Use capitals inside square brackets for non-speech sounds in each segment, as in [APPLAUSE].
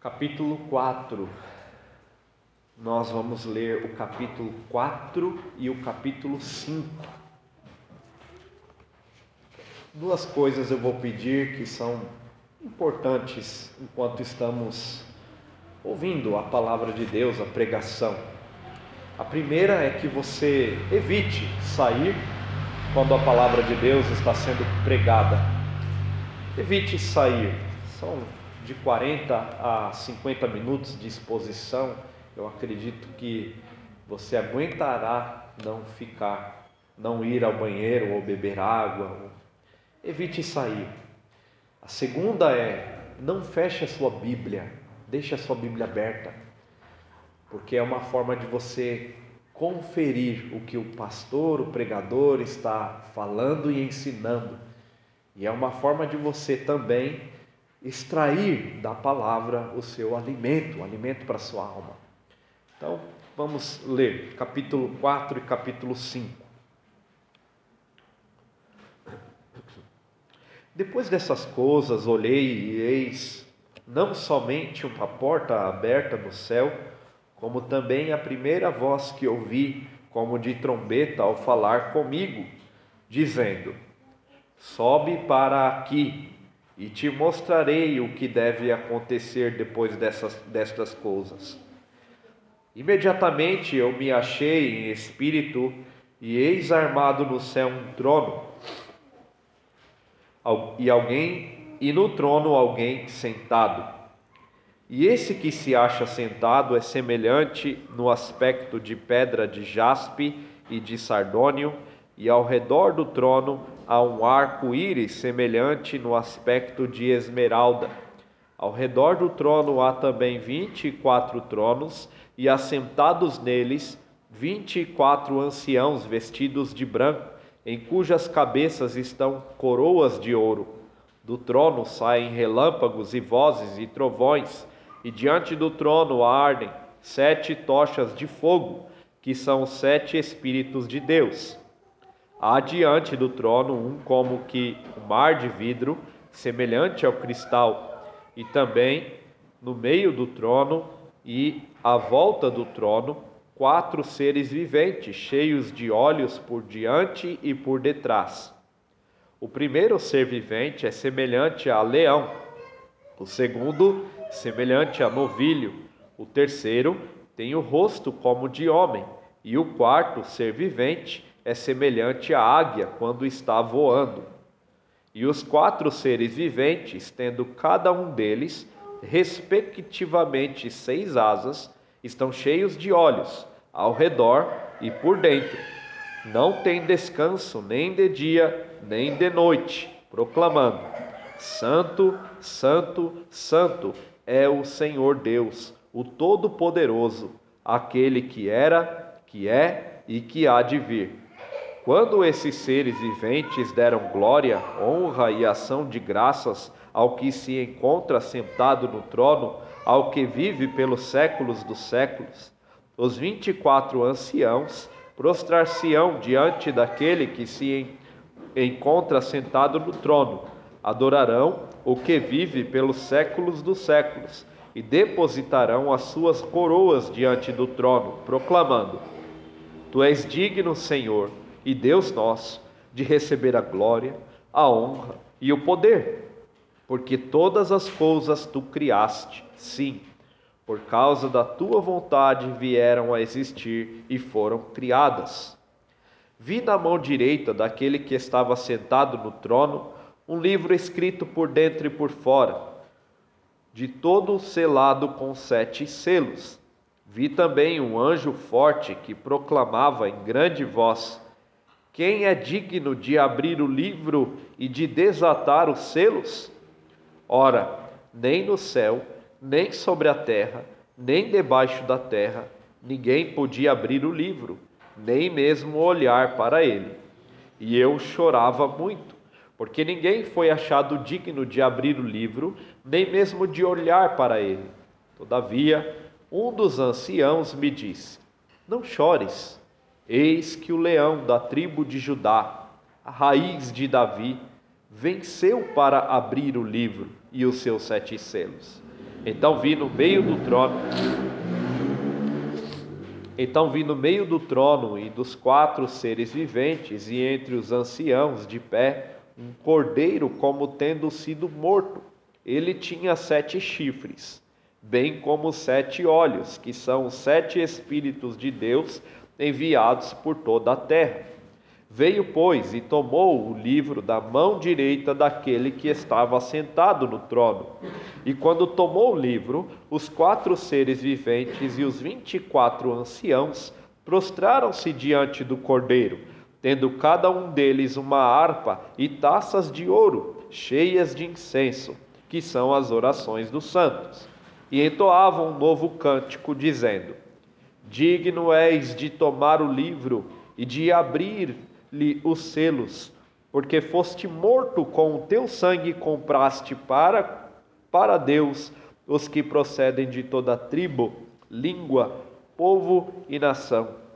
Capítulo 4. Nós vamos ler o capítulo 4 e o capítulo 5. Duas coisas eu vou pedir que são importantes enquanto estamos ouvindo a palavra de Deus, a pregação. A primeira é que você evite sair quando a palavra de Deus está sendo pregada. Evite sair. São de 40 a 50 minutos de exposição. Eu acredito que você aguentará não ficar, não ir ao banheiro ou beber água. Evite sair. A segunda é: não feche a sua Bíblia, deixe a sua Bíblia aberta, porque é uma forma de você conferir o que o pastor, o pregador está falando e ensinando. E é uma forma de você também extrair da palavra o seu alimento, o alimento para a sua alma. Então, vamos ler capítulo 4 e capítulo 5. Depois dessas coisas, olhei e eis não somente uma porta aberta no céu, como também a primeira voz que ouvi, como de trombeta, ao falar comigo, dizendo: Sobe para aqui, e te mostrarei o que deve acontecer depois dessas, destas coisas. Imediatamente eu me achei em espírito, e eis armado no céu um trono e alguém e no trono alguém sentado. E esse que se acha sentado é semelhante no aspecto de pedra de jaspe e de sardônio, e ao redor do trono há um arco-íris semelhante no aspecto de esmeralda. Ao redor do trono há também vinte e quatro tronos, e assentados neles vinte e quatro anciãos vestidos de branco em cujas cabeças estão coroas de ouro. Do trono saem relâmpagos e vozes e trovões, e diante do trono ardem sete tochas de fogo, que são os sete Espíritos de Deus. Há diante do trono um como que um mar de vidro, semelhante ao cristal, e também no meio do trono e à volta do trono quatro seres viventes, cheios de olhos por diante e por detrás. O primeiro ser vivente é semelhante a leão, o segundo, semelhante a novilho, o terceiro tem o rosto como de homem, e o quarto ser vivente é semelhante à águia quando está voando. E os quatro seres viventes, tendo cada um deles, respectivamente, seis asas, estão cheios de olhos ao redor e por dentro. Não tem descanso nem de dia, nem de noite, proclamando: Santo, Santo, Santo é o Senhor Deus, o Todo-Poderoso, aquele que era, que é e que há de vir. Quando esses seres viventes deram glória, honra e ação de graças ao que se encontra sentado no trono, ao que vive pelos séculos dos séculos, os vinte e quatro anciãos prostrar-se-ão diante daquele que se encontra sentado no trono, adorarão o que vive pelos séculos dos séculos e depositarão as suas coroas diante do trono, proclamando: Tu és digno, Senhor e Deus nosso, de receber a glória, a honra e o poder, porque todas as coisas tu criaste, sim por causa da tua vontade vieram a existir e foram criadas. Vi na mão direita daquele que estava sentado no trono um livro escrito por dentro e por fora, de todo selado com sete selos. Vi também um anjo forte que proclamava em grande voz: Quem é digno de abrir o livro e de desatar os selos? Ora, nem no céu, nem sobre a terra, nem debaixo da terra, ninguém podia abrir o livro, nem mesmo olhar para ele. E eu chorava muito, porque ninguém foi achado digno de abrir o livro, nem mesmo de olhar para ele. Todavia, um dos anciãos me disse: Não chores, eis que o leão da tribo de Judá, a raiz de Davi, venceu para abrir o livro e os seus sete selos. Então vi no meio do trono. Então vi no meio do trono e dos quatro seres viventes e entre os anciãos de pé um cordeiro como tendo sido morto. Ele tinha sete chifres, bem como sete olhos, que são os sete espíritos de Deus enviados por toda a terra. Veio, pois, e tomou o livro da mão direita daquele que estava sentado no trono. E quando tomou o livro, os quatro seres viventes e os vinte e quatro anciãos prostraram-se diante do cordeiro tendo cada um deles uma harpa e taças de ouro cheias de incenso, que são as orações dos santos. E entoavam um novo cântico, dizendo: Digno és de tomar o livro e de abrir-lhe os selos, porque foste morto com o teu sangue compraste para, para Deus os que procedem de toda tribo, língua, povo e nação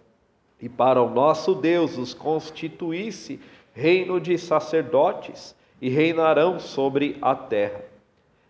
e para o nosso Deus os constituísse reino de sacerdotes e reinarão sobre a terra.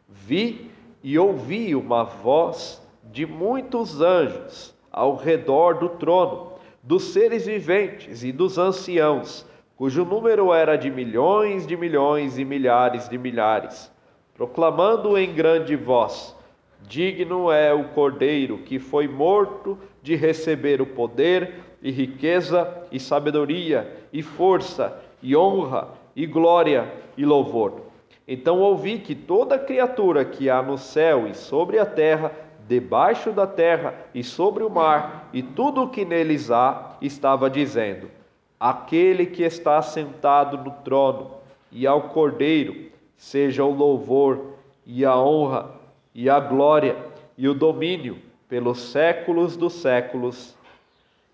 Vi e ouvi uma voz de muitos anjos ao redor do trono, dos seres viventes e dos anciãos, cujo número era de milhões de milhões e milhares de milhares, proclamando em grande voz: Digno é o Cordeiro que foi morto de receber o poder e riqueza, e sabedoria, e força, e honra, e glória, e louvor. Então ouvi que toda criatura que há no céu e sobre a terra, debaixo da terra e sobre o mar, e tudo o que neles há, estava dizendo: Aquele que está sentado no trono e ao Cordeiro, seja o louvor, e a honra, e a glória, e o domínio pelos séculos dos séculos.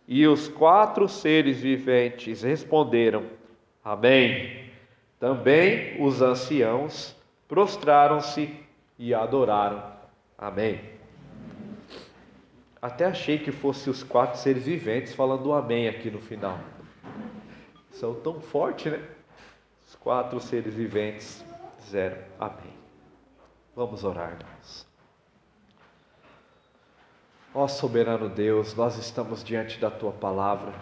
E os quatro seres viventes responderam: Amém. Também os anciãos prostraram-se e adoraram. Amém. Até achei que fosse os quatro seres viventes falando amém aqui no final. São tão fortes, né? Os quatro seres viventes disseram amém. Vamos orar, irmãos. Ó soberano Deus, nós estamos diante da tua palavra.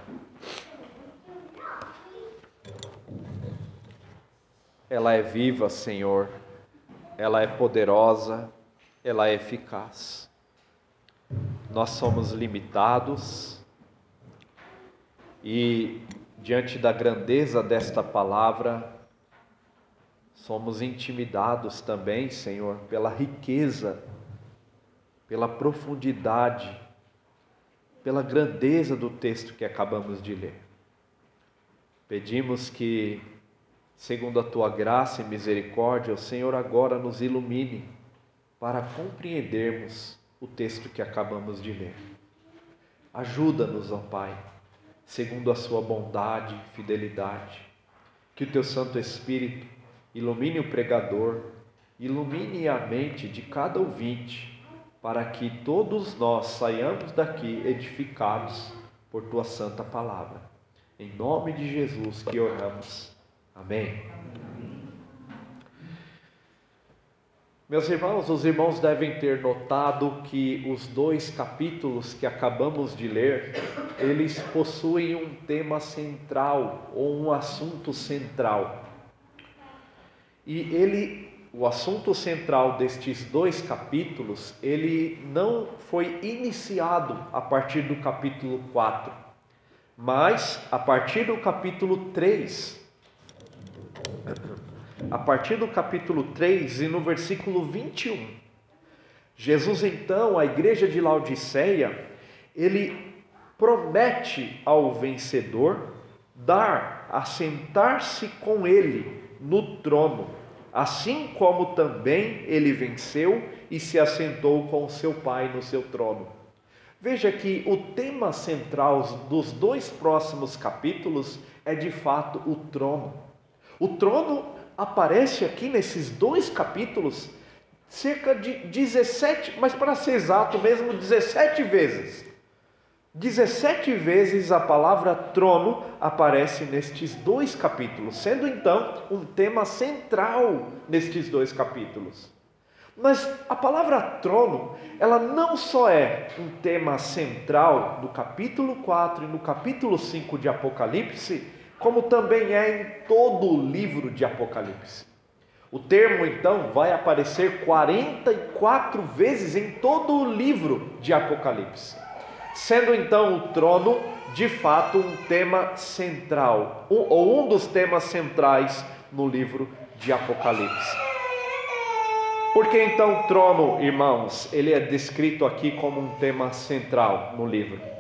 Ela é viva, Senhor, ela é poderosa, ela é eficaz. Nós somos limitados e, diante da grandeza desta palavra, somos intimidados também, Senhor, pela riqueza pela profundidade, pela grandeza do texto que acabamos de ler. Pedimos que, segundo a tua graça e misericórdia, o Senhor agora nos ilumine para compreendermos o texto que acabamos de ler. Ajuda-nos, ó Pai, segundo a sua bondade e fidelidade, que o teu Santo Espírito ilumine o pregador, ilumine a mente de cada ouvinte para que todos nós saiamos daqui edificados por tua santa palavra. Em nome de Jesus que oramos. Amém. Meus irmãos, os irmãos devem ter notado que os dois capítulos que acabamos de ler, eles possuem um tema central ou um assunto central. E ele o assunto central destes dois capítulos, ele não foi iniciado a partir do capítulo 4, mas a partir do capítulo 3. A partir do capítulo 3 e no versículo 21. Jesus então, a igreja de Laodiceia, ele promete ao vencedor dar, assentar-se com ele no trono assim como também ele venceu e se assentou com seu Pai no seu trono. Veja que o tema central dos dois próximos capítulos é de fato o trono. O trono aparece aqui nesses dois capítulos cerca de 17, mas para ser exato mesmo, 17 vezes. 17 vezes a palavra trono aparece nestes dois capítulos, sendo então um tema central nestes dois capítulos. Mas a palavra trono, ela não só é um tema central no capítulo 4 e no capítulo 5 de Apocalipse, como também é em todo o livro de Apocalipse. O termo então vai aparecer 44 vezes em todo o livro de Apocalipse, sendo então o trono de fato um tema central, ou um dos temas centrais no livro de Apocalipse. Por que então o trono, irmãos, ele é descrito aqui como um tema central no livro?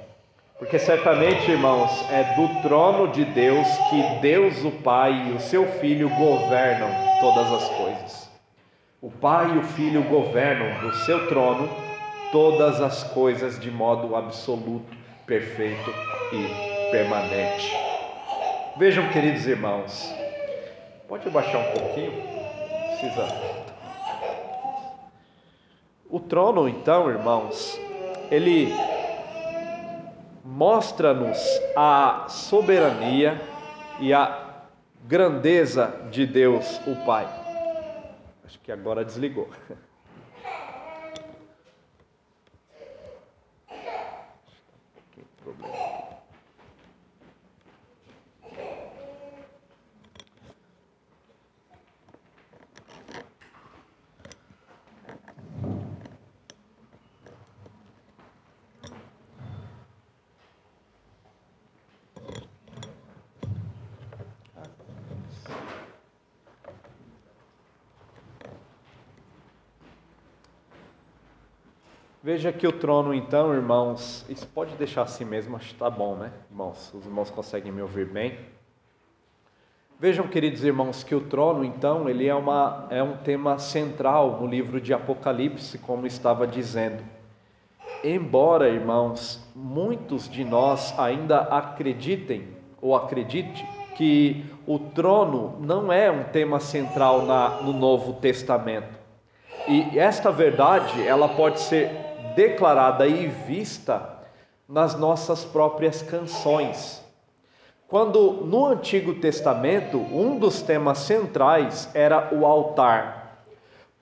Porque certamente, irmãos, é do trono de Deus que Deus, o Pai e o seu Filho governam todas as coisas. O Pai e o Filho governam do seu trono todas as coisas de modo absoluto, perfeito e permanente. Vejam, queridos irmãos, pode abaixar um pouquinho? Precisa. O trono, então, irmãos, ele mostra-nos a soberania e a grandeza de Deus, o Pai. Acho que agora desligou. [LAUGHS] Veja que o trono, então, irmãos, isso pode deixar assim mesmo, acho que está bom, né, irmãos? Os irmãos conseguem me ouvir bem. Vejam, queridos irmãos, que o trono, então, ele é, uma, é um tema central no livro de Apocalipse, como estava dizendo. Embora, irmãos, muitos de nós ainda acreditem ou acredite que o trono não é um tema central na, no Novo Testamento. E esta verdade, ela pode ser declarada e vista nas nossas próprias canções. Quando no Antigo Testamento, um dos temas centrais era o altar.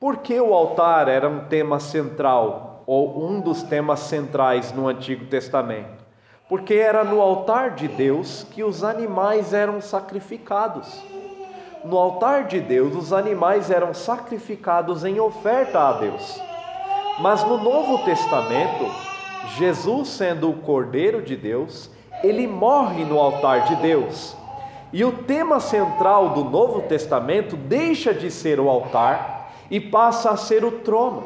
Por que o altar era um tema central, ou um dos temas centrais no Antigo Testamento? Porque era no altar de Deus que os animais eram sacrificados. No altar de Deus, os animais eram sacrificados em oferta a Deus. Mas no Novo Testamento, Jesus, sendo o Cordeiro de Deus, ele morre no altar de Deus. E o tema central do Novo Testamento deixa de ser o altar e passa a ser o trono.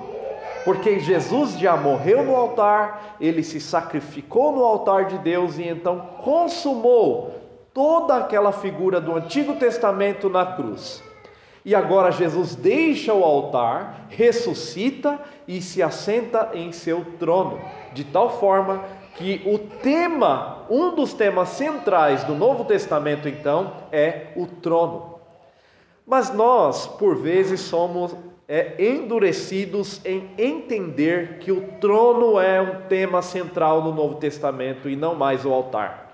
Porque Jesus já morreu no altar, ele se sacrificou no altar de Deus e então consumou toda aquela figura do Antigo Testamento na cruz. E agora Jesus deixa o altar, ressuscita e se assenta em seu trono, de tal forma que o tema, um dos temas centrais do Novo Testamento, então, é o trono. Mas nós, por vezes, somos é, endurecidos em entender que o trono é um tema central no Novo Testamento e não mais o altar.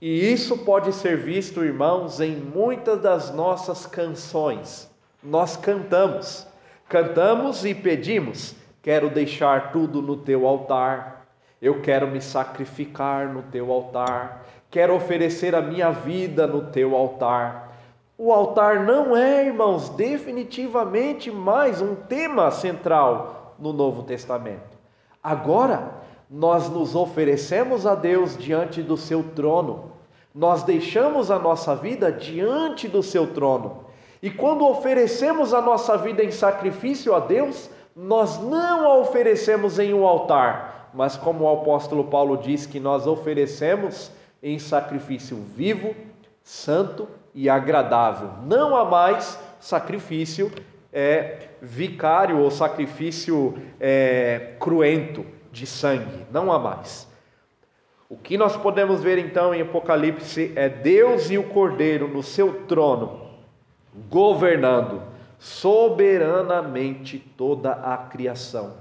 E isso pode ser visto, irmãos, em muitas das nossas canções. Nós cantamos, cantamos e pedimos: quero deixar tudo no teu altar, eu quero me sacrificar no teu altar, quero oferecer a minha vida no teu altar. O altar não é, irmãos, definitivamente mais um tema central no Novo Testamento. Agora, nós nos oferecemos a Deus diante do seu trono, nós deixamos a nossa vida diante do seu trono. E quando oferecemos a nossa vida em sacrifício a Deus, nós não a oferecemos em um altar, mas como o apóstolo Paulo diz que nós oferecemos em sacrifício vivo, santo e agradável. Não há mais sacrifício é, vicário ou sacrifício é, cruento de sangue, não há mais. O que nós podemos ver então em Apocalipse é Deus e o Cordeiro no seu trono, governando soberanamente toda a criação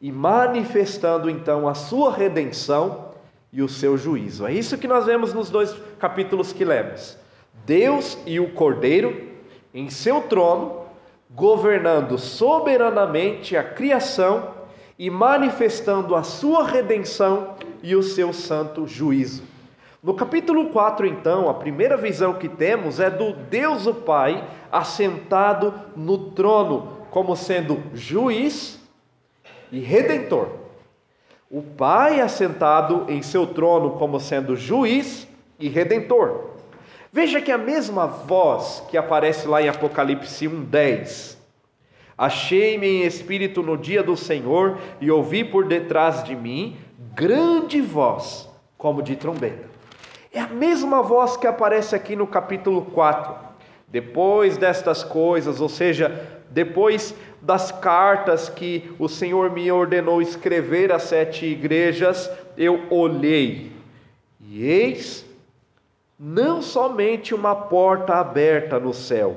e manifestando então a sua redenção e o seu juízo. É isso que nós vemos nos dois capítulos que lemos. Deus e o Cordeiro em seu trono, governando soberanamente a criação e manifestando a sua redenção e o seu santo juízo. No capítulo 4, então, a primeira visão que temos é do Deus o Pai assentado no trono, como sendo juiz e redentor. O Pai assentado em seu trono, como sendo juiz e redentor. Veja que a mesma voz que aparece lá em Apocalipse 1:10. Achei-me em espírito no dia do Senhor e ouvi por detrás de mim grande voz, como de trombeta. É a mesma voz que aparece aqui no capítulo 4. Depois destas coisas, ou seja, depois das cartas que o Senhor me ordenou escrever às sete igrejas, eu olhei e eis não somente uma porta aberta no céu,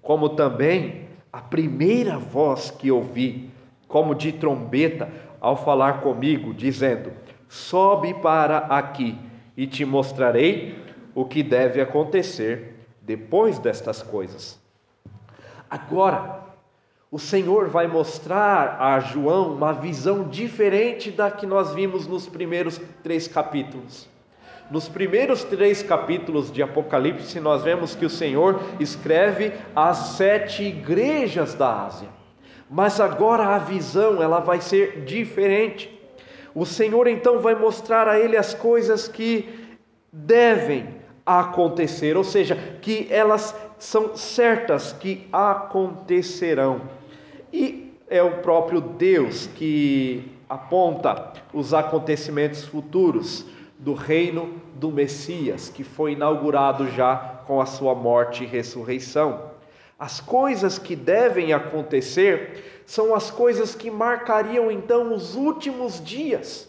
como também a primeira voz que ouvi, como de trombeta, ao falar comigo, dizendo: Sobe para aqui e te mostrarei o que deve acontecer depois destas coisas. Agora, o Senhor vai mostrar a João uma visão diferente da que nós vimos nos primeiros três capítulos. Nos primeiros três capítulos de Apocalipse, nós vemos que o Senhor escreve as sete igrejas da Ásia. Mas agora a visão ela vai ser diferente. O Senhor então vai mostrar a ele as coisas que devem acontecer, ou seja, que elas são certas que acontecerão. E é o próprio Deus que aponta os acontecimentos futuros do reino do Messias, que foi inaugurado já com a sua morte e ressurreição. As coisas que devem acontecer são as coisas que marcariam então os últimos dias.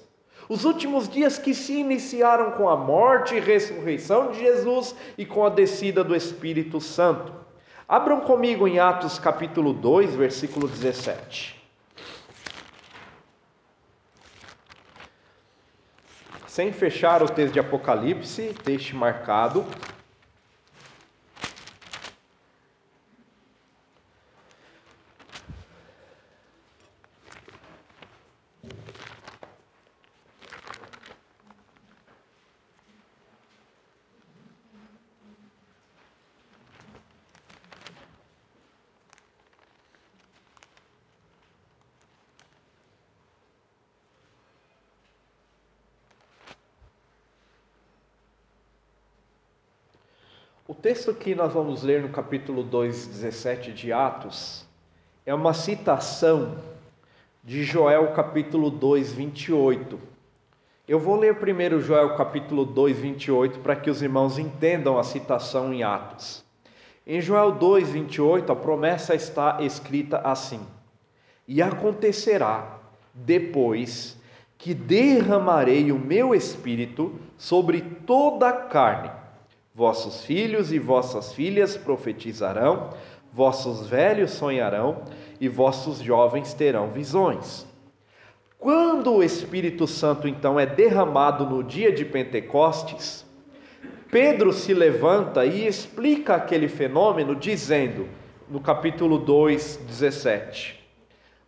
Os últimos dias que se iniciaram com a morte e ressurreição de Jesus e com a descida do Espírito Santo. Abram comigo em Atos capítulo 2, versículo 17. Sem fechar o texto de Apocalipse, deixe marcado. O texto que nós vamos ler no capítulo 2, 17 de Atos, é uma citação de Joel capítulo 2, 28. Eu vou ler primeiro Joel capítulo 2, 28, para que os irmãos entendam a citação em Atos. Em Joel 2, 28, a promessa está escrita assim: E acontecerá depois que derramarei o meu espírito sobre toda a carne Vossos filhos e vossas filhas profetizarão, vossos velhos sonharão e vossos jovens terão visões. Quando o Espírito Santo então é derramado no dia de Pentecostes, Pedro se levanta e explica aquele fenômeno dizendo, no capítulo 2, 17.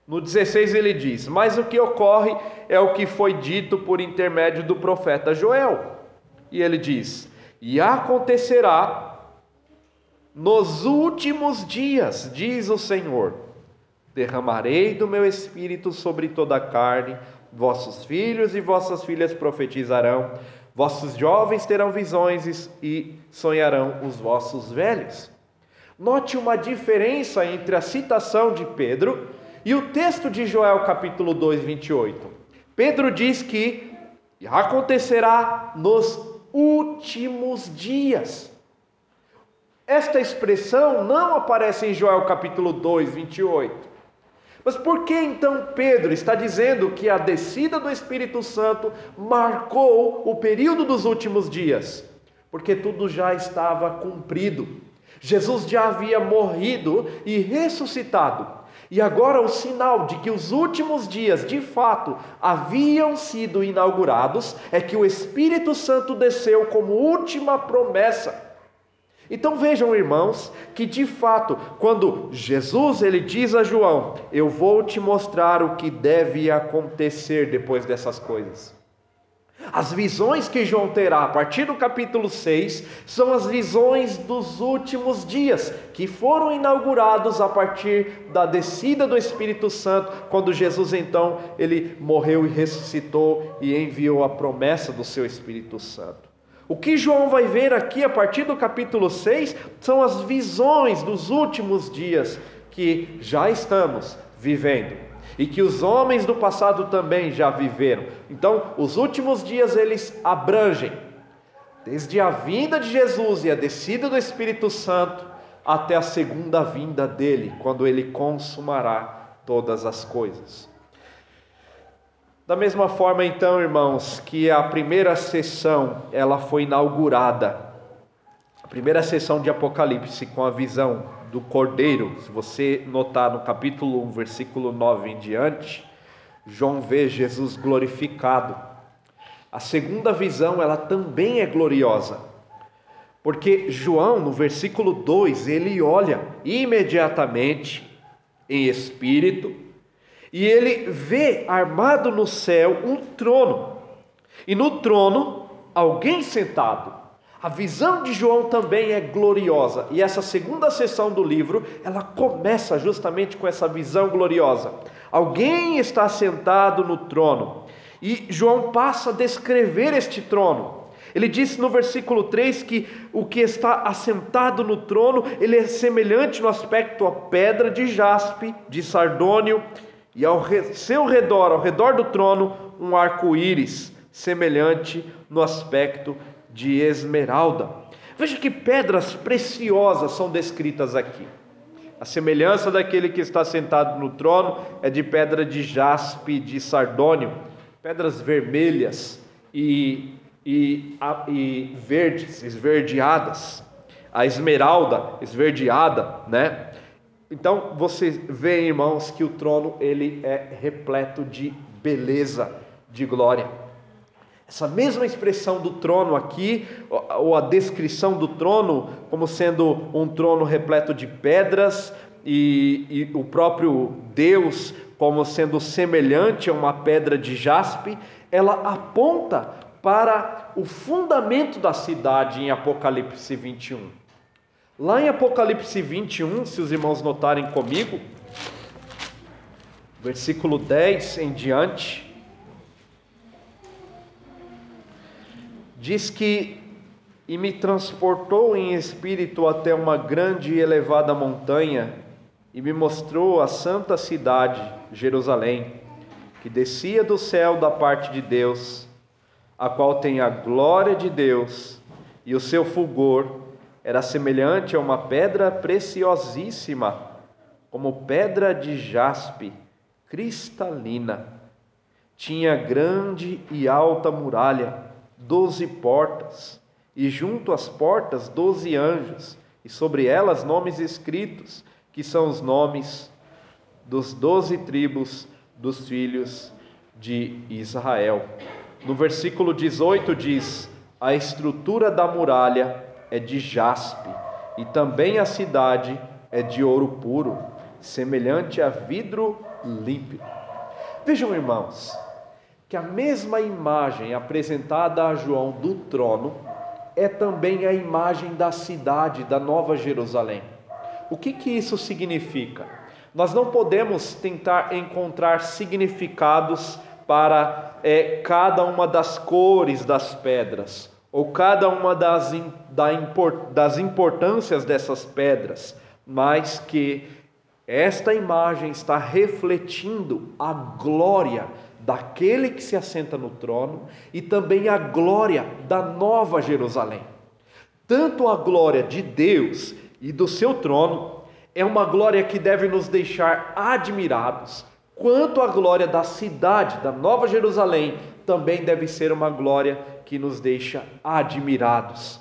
No 16 ele diz: Mas o que ocorre é o que foi dito por intermédio do profeta Joel. E ele diz: e acontecerá nos últimos dias, diz o Senhor: derramarei do meu espírito sobre toda a carne, vossos filhos e vossas filhas profetizarão, vossos jovens terão visões e sonharão os vossos velhos. Note uma diferença entre a citação de Pedro e o texto de Joel, capítulo 2, 28. Pedro diz que acontecerá nos últimos dias. Esta expressão não aparece em Joel capítulo 2, 28. Mas por que então Pedro está dizendo que a descida do Espírito Santo marcou o período dos últimos dias? Porque tudo já estava cumprido. Jesus já havia morrido e ressuscitado. E agora o sinal de que os últimos dias de fato haviam sido inaugurados é que o Espírito Santo desceu como última promessa. Então vejam, irmãos, que de fato, quando Jesus ele diz a João: "Eu vou te mostrar o que deve acontecer depois dessas coisas". As visões que João terá a partir do capítulo 6 são as visões dos últimos dias, que foram inaugurados a partir da descida do Espírito Santo, quando Jesus então ele morreu e ressuscitou e enviou a promessa do seu Espírito Santo. O que João vai ver aqui a partir do capítulo 6 são as visões dos últimos dias que já estamos vivendo e que os homens do passado também já viveram. Então, os últimos dias eles abrangem desde a vinda de Jesus e a descida do Espírito Santo até a segunda vinda dele, quando ele consumará todas as coisas. Da mesma forma, então, irmãos, que a primeira sessão ela foi inaugurada, a primeira sessão de Apocalipse com a visão do cordeiro, se você notar no capítulo 1, versículo 9 em diante, João vê Jesus glorificado. A segunda visão, ela também é gloriosa. Porque João, no versículo 2, ele olha imediatamente em espírito e ele vê armado no céu um trono. E no trono, alguém sentado. A visão de João também é gloriosa, e essa segunda sessão do livro, ela começa justamente com essa visão gloriosa. Alguém está sentado no trono, e João passa a descrever este trono. Ele disse no versículo 3 que o que está assentado no trono, ele é semelhante no aspecto a pedra de jaspe, de sardônio, e ao seu redor, ao redor do trono, um arco-íris, semelhante no aspecto de esmeralda. Veja que pedras preciosas são descritas aqui. A semelhança daquele que está sentado no trono é de pedra de jaspe, de sardônio, pedras vermelhas e, e, e verdes, esverdeadas. A esmeralda esverdeada, né? Então você vê, irmãos, que o trono ele é repleto de beleza, de glória. Essa mesma expressão do trono aqui, ou a descrição do trono como sendo um trono repleto de pedras, e, e, o próprio Deus como sendo semelhante a uma pedra de jaspe, ela aponta para o fundamento da cidade em Apocalipse 21. Lá em Apocalipse 21, se os irmãos notarem comigo, versículo 10 em diante, diz que e me transportou em espírito até uma grande e elevada montanha e me mostrou a santa cidade, Jerusalém, que descia do céu da parte de Deus, a qual tem a glória de Deus, e o seu fulgor era semelhante a uma pedra preciosíssima, como pedra de jaspe, cristalina. Tinha grande e alta muralha doze portas, e junto às portas doze anjos, e sobre elas nomes escritos, que são os nomes dos doze tribos dos filhos de Israel. No versículo 18 diz: A estrutura da muralha é de jaspe, e também a cidade é de ouro puro, semelhante a vidro límpido. Vejam, irmãos, que a mesma imagem apresentada a João do trono é também a imagem da cidade, da Nova Jerusalém. O que, que isso significa? Nós não podemos tentar encontrar significados para é, cada uma das cores das pedras, ou cada uma das, da, das importâncias dessas pedras, mas que esta imagem está refletindo a glória daquele que se assenta no trono e também a glória da nova Jerusalém. Tanto a glória de Deus e do seu trono é uma glória que deve nos deixar admirados, quanto a glória da cidade, da nova Jerusalém, também deve ser uma glória que nos deixa admirados.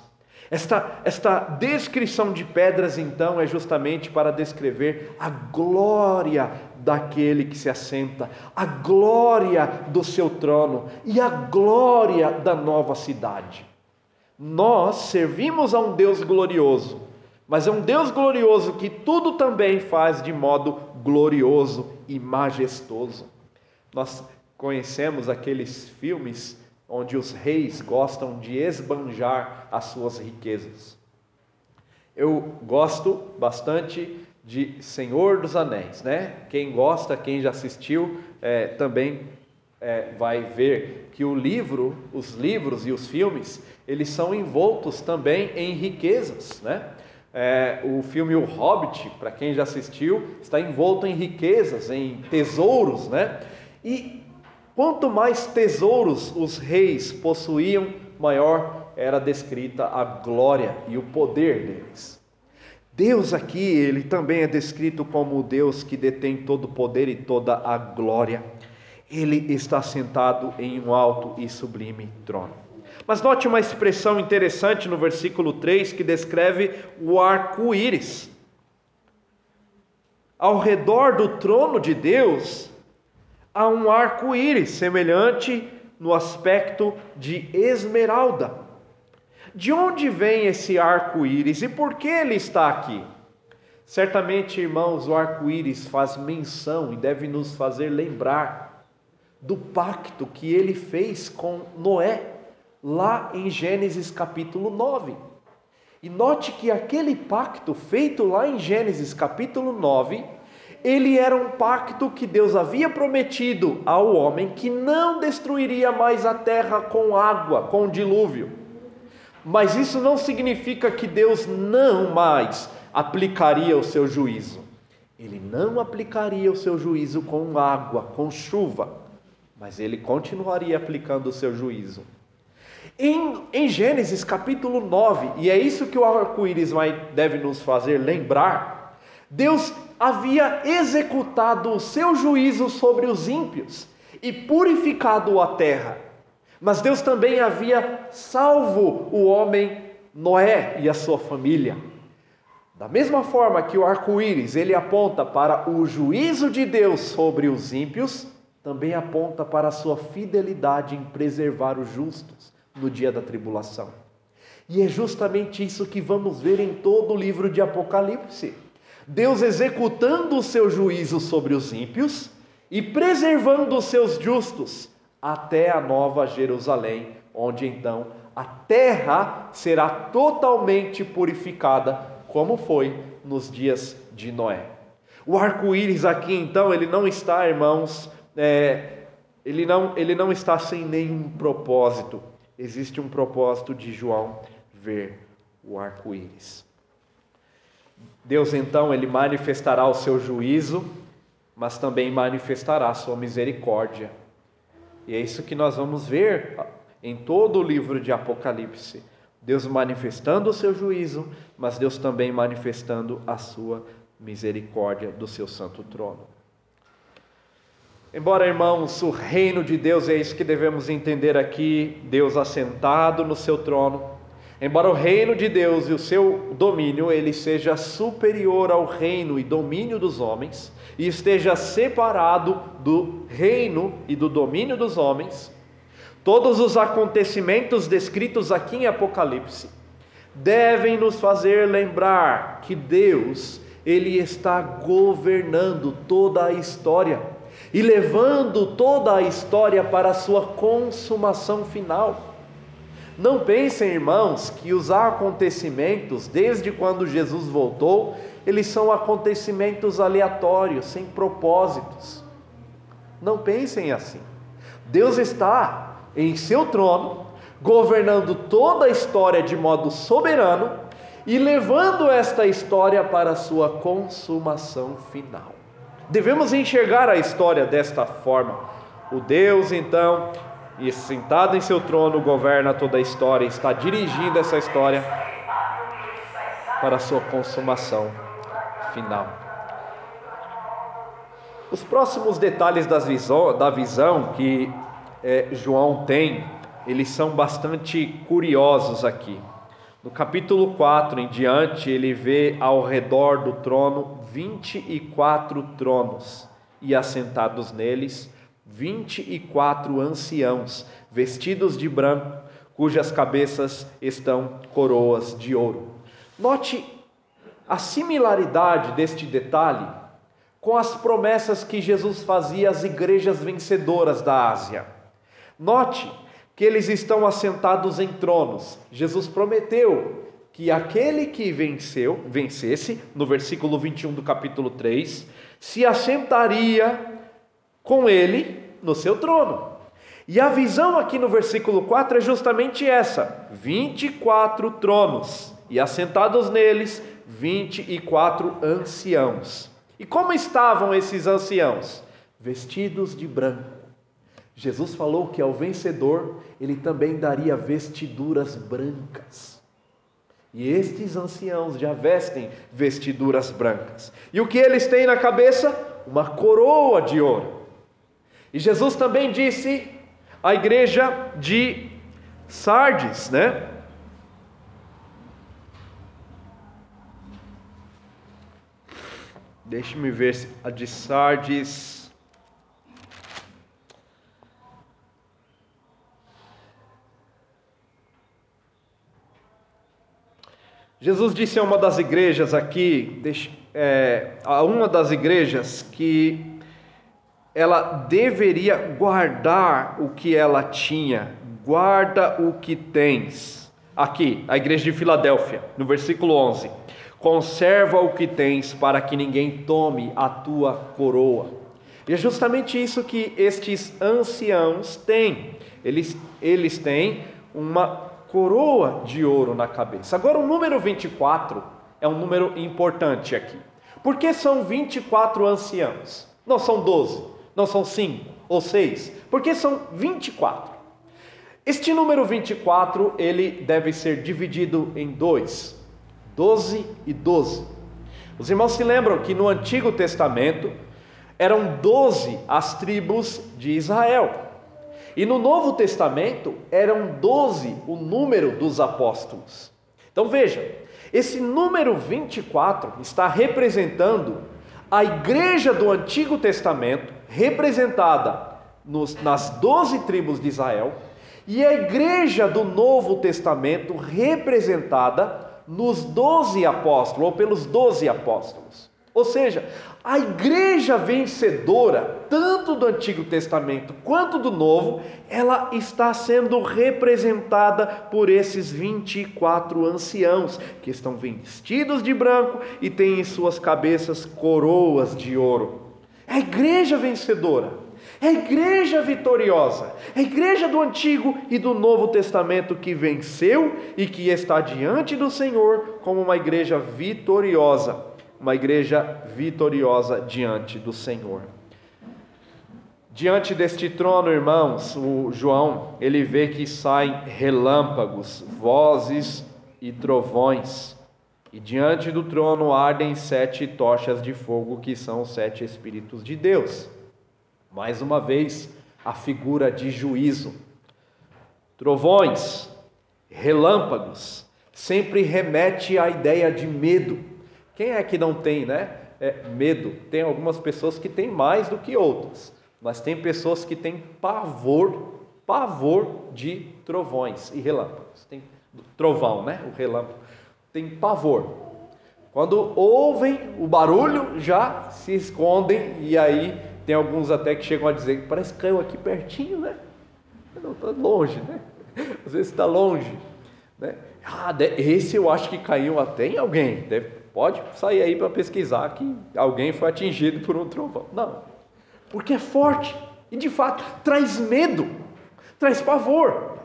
Esta, esta descrição de pedras, então, é justamente para descrever a glória daquele que se assenta, a glória do seu trono e a glória da nova cidade. Nós servimos a um Deus glorioso, mas é um Deus glorioso que tudo também faz de modo glorioso e majestoso. Nós conhecemos aqueles filmes onde os reis gostam de esbanjar as suas riquezas. Eu gosto bastante de Senhor dos Anéis, né? Quem gosta, quem já assistiu, é, também é, vai ver que o livro, os livros e os filmes, eles são envoltos também em riquezas, né? É, o filme O Hobbit, para quem já assistiu, está envolto em riquezas, em tesouros, né? E quanto mais tesouros os reis possuíam, maior era descrita a glória e o poder deles. Deus aqui, ele também é descrito como o Deus que detém todo o poder e toda a glória. Ele está sentado em um alto e sublime trono. Mas note uma expressão interessante no versículo 3 que descreve o arco-íris. Ao redor do trono de Deus há um arco-íris semelhante no aspecto de esmeralda. De onde vem esse arco-íris e por que ele está aqui? Certamente, irmãos, o arco-íris faz menção e deve nos fazer lembrar do pacto que ele fez com Noé lá em Gênesis capítulo 9. E note que aquele pacto feito lá em Gênesis capítulo 9, ele era um pacto que Deus havia prometido ao homem que não destruiria mais a terra com água, com dilúvio. Mas isso não significa que Deus não mais aplicaria o seu juízo. Ele não aplicaria o seu juízo com água, com chuva, mas ele continuaria aplicando o seu juízo em, em Gênesis capítulo 9, e é isso que o arco-íris deve nos fazer lembrar, Deus havia executado o seu juízo sobre os ímpios e purificado a terra. Mas Deus também havia salvo o homem Noé e a sua família. Da mesma forma que o arco-íris ele aponta para o juízo de Deus sobre os ímpios, também aponta para a sua fidelidade em preservar os justos no dia da tribulação. E é justamente isso que vamos ver em todo o livro de Apocalipse. Deus executando o seu juízo sobre os ímpios e preservando os seus justos até a nova Jerusalém, onde então a terra será totalmente purificada, como foi nos dias de Noé. O arco-íris aqui então, ele não está, irmãos, é, ele, não, ele não está sem nenhum propósito existe um propósito de João ver o arco-íris. Deus então ele manifestará o seu juízo, mas também manifestará a sua misericórdia. E é isso que nós vamos ver em todo o livro de Apocalipse. Deus manifestando o seu juízo, mas Deus também manifestando a sua misericórdia do seu santo trono. Embora, irmãos, o reino de Deus é isso que devemos entender aqui, Deus assentado no seu trono. Embora o reino de Deus e o seu domínio ele seja superior ao reino e domínio dos homens e esteja separado do reino e do domínio dos homens, todos os acontecimentos descritos aqui em Apocalipse devem nos fazer lembrar que Deus ele está governando toda a história e levando toda a história para a sua consumação final. Não pensem, irmãos, que os acontecimentos, desde quando Jesus voltou, eles são acontecimentos aleatórios, sem propósitos. Não pensem assim. Deus está em seu trono, governando toda a história de modo soberano e levando esta história para sua consumação final. Devemos enxergar a história desta forma. O Deus, então, e sentado em seu trono, governa toda a história, está dirigindo essa história para a sua consumação final. Os próximos detalhes visão, da visão que é, João tem, eles são bastante curiosos aqui. No capítulo 4 em diante, ele vê ao redor do trono vinte e quatro tronos, e assentados neles vinte e quatro anciãos, vestidos de branco, cujas cabeças estão coroas de ouro. Note a similaridade deste detalhe com as promessas que Jesus fazia às igrejas vencedoras da Ásia. Note que eles estão assentados em tronos. Jesus prometeu que aquele que venceu, vencesse, no versículo 21 do capítulo 3, se assentaria com ele no seu trono. E a visão aqui no versículo 4 é justamente essa: 24 tronos, e assentados neles 24 anciãos. E como estavam esses anciãos? Vestidos de branco. Jesus falou que ao vencedor ele também daria vestiduras brancas. E estes anciãos já vestem vestiduras brancas. E o que eles têm na cabeça? Uma coroa de ouro. E Jesus também disse à igreja de Sardes, né? Deixe-me ver a de Sardes. Jesus disse a uma das igrejas aqui, é, a uma das igrejas, que ela deveria guardar o que ela tinha, guarda o que tens. Aqui, a igreja de Filadélfia, no versículo 11: Conserva o que tens, para que ninguém tome a tua coroa. E é justamente isso que estes anciãos têm. Eles, eles têm uma coroa de ouro na cabeça. Agora, o número 24 é um número importante aqui. Por que são 24 anciãos? Não são 12, não são 5 ou 6. Por que são 24? Este número 24, ele deve ser dividido em dois. 12 e 12. Os irmãos se lembram que no Antigo Testamento eram 12 as tribos de Israel. E no Novo Testamento eram 12 o número dos apóstolos. Então veja, esse número 24 está representando a igreja do Antigo Testamento, representada nos, nas 12 tribos de Israel, e a igreja do Novo Testamento, representada nos 12 apóstolos, ou pelos 12 apóstolos. Ou seja, a igreja vencedora, tanto do Antigo Testamento quanto do Novo, ela está sendo representada por esses 24 anciãos, que estão vestidos de branco e têm em suas cabeças coroas de ouro. É a igreja vencedora, é a igreja vitoriosa, é a igreja do Antigo e do Novo Testamento que venceu e que está diante do Senhor como uma igreja vitoriosa uma igreja vitoriosa diante do Senhor. Diante deste trono, irmãos, o João, ele vê que saem relâmpagos, vozes e trovões. E diante do trono ardem sete tochas de fogo, que são os sete Espíritos de Deus. Mais uma vez, a figura de juízo. Trovões, relâmpagos, sempre remete à ideia de medo quem é que não tem, né? É, medo. Tem algumas pessoas que têm mais do que outras, mas tem pessoas que têm pavor, pavor de trovões e relâmpagos. Tem trovão, né? O relâmpago. Tem pavor. Quando ouvem o barulho, já se escondem e aí tem alguns até que chegam a dizer parece que caiu aqui pertinho, né? [LAUGHS] Não está longe, né? [LAUGHS] Às vezes está longe, né? Ah, esse eu acho que caiu até em alguém. Deve Pode sair aí para pesquisar que alguém foi atingido por um trovão. Não, porque é forte e de fato traz medo, traz pavor.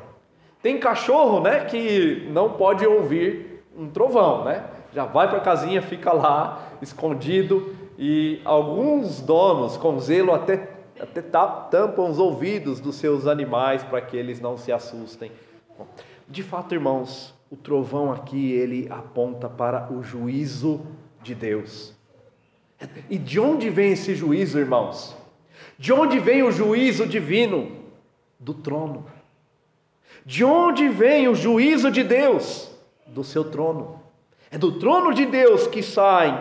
Tem cachorro, né, que não pode ouvir um trovão, né? Já vai para a casinha, fica lá escondido e alguns donos com zelo até até tampam os ouvidos dos seus animais para que eles não se assustem. De fato, irmãos, o trovão aqui ele aponta para o juízo de Deus. E de onde vem esse juízo, irmãos? De onde vem o juízo divino? Do trono. De onde vem o juízo de Deus? Do seu trono. É do trono de Deus que saem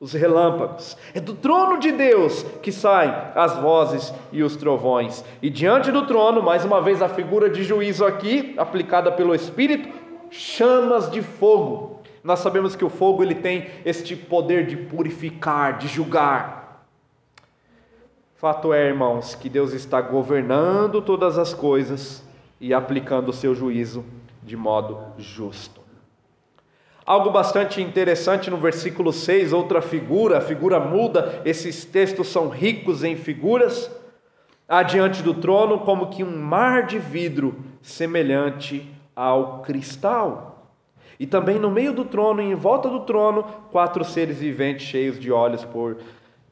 os relâmpagos. É do trono de Deus que saem as vozes e os trovões. E diante do trono, mais uma vez a figura de juízo aqui, aplicada pelo Espírito, chamas de fogo. Nós sabemos que o fogo ele tem este poder de purificar, de julgar. Fato é, irmãos, que Deus está governando todas as coisas e aplicando o seu juízo de modo justo. Algo bastante interessante no versículo 6, outra figura, a figura muda, esses textos são ricos em figuras. Adiante do trono, como que um mar de vidro semelhante ao cristal. E também no meio do trono, em volta do trono, quatro seres viventes cheios de olhos por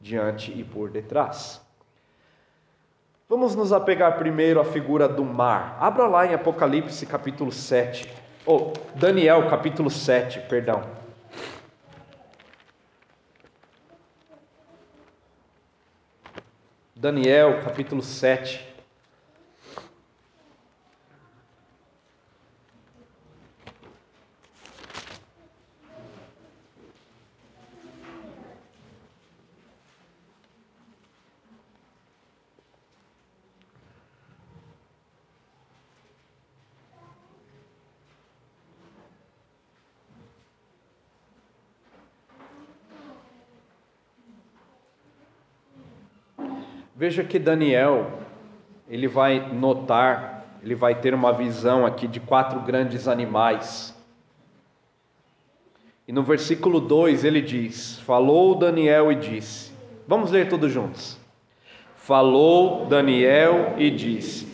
diante e por detrás. Vamos nos apegar primeiro à figura do mar. Abra lá em Apocalipse capítulo 7 oh, Daniel capítulo 7, perdão. Daniel capítulo 7. Veja que Daniel, ele vai notar, ele vai ter uma visão aqui de quatro grandes animais. E no versículo 2 ele diz: Falou Daniel e disse. Vamos ler todos juntos. Falou Daniel e disse: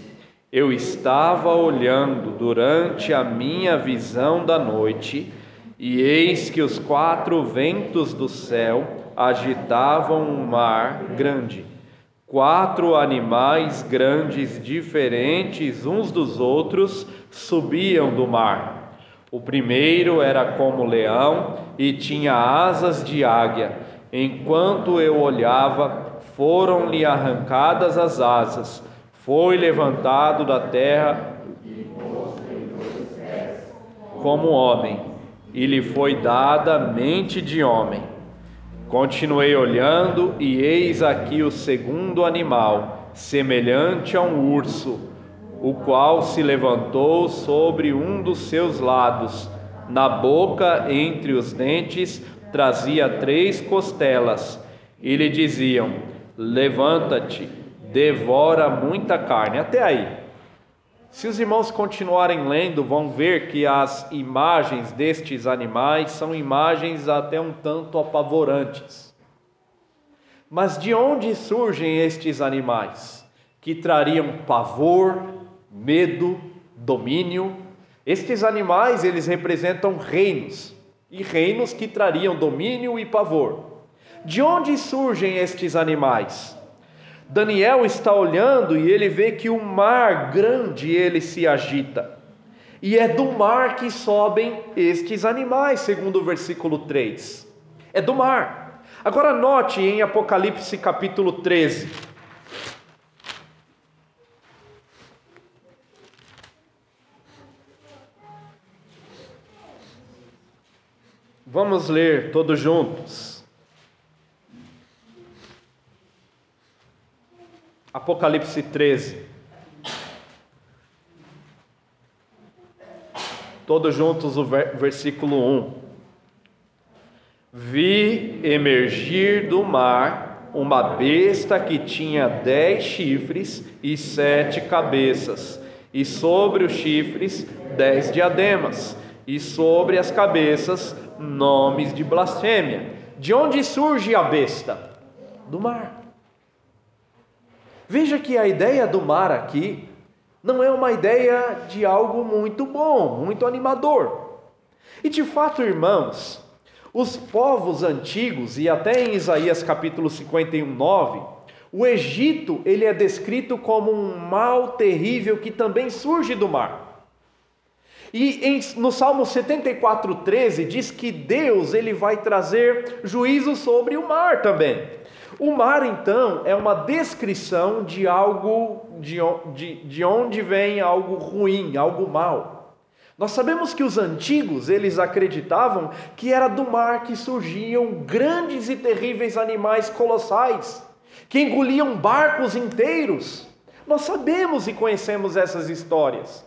Eu estava olhando durante a minha visão da noite, e eis que os quatro ventos do céu agitavam um mar grande Quatro animais grandes, diferentes uns dos outros, subiam do mar. O primeiro era como leão e tinha asas de águia. Enquanto eu olhava, foram-lhe arrancadas as asas. Foi levantado da terra como homem, e lhe foi dada mente de homem Continuei olhando, e eis aqui o segundo animal, semelhante a um urso, o qual se levantou sobre um dos seus lados. Na boca, entre os dentes, trazia três costelas, e lhe diziam: Levanta-te, devora muita carne. Até aí. Se os irmãos continuarem lendo, vão ver que as imagens destes animais são imagens até um tanto apavorantes. Mas de onde surgem estes animais que trariam pavor, medo, domínio? Estes animais, eles representam reinos, e reinos que trariam domínio e pavor. De onde surgem estes animais? Daniel está olhando e ele vê que o mar grande ele se agita. E é do mar que sobem estes animais, segundo o versículo 3. É do mar. Agora note em Apocalipse capítulo 13. Vamos ler todos juntos. Apocalipse 13. Todos juntos o versículo 1. Vi emergir do mar uma besta que tinha dez chifres e sete cabeças, e sobre os chifres dez diademas, e sobre as cabeças nomes de blasfêmia. De onde surge a besta? Do mar. Veja que a ideia do mar aqui não é uma ideia de algo muito bom, muito animador. E de fato, irmãos, os povos antigos, e até em Isaías capítulo 51, 9, o Egito ele é descrito como um mal terrível que também surge do mar. E em, no Salmo 74, 13 diz que Deus ele vai trazer juízo sobre o mar também. O mar, então, é uma descrição de algo, de, de, de onde vem algo ruim, algo mal. Nós sabemos que os antigos, eles acreditavam que era do mar que surgiam grandes e terríveis animais colossais, que engoliam barcos inteiros. Nós sabemos e conhecemos essas histórias.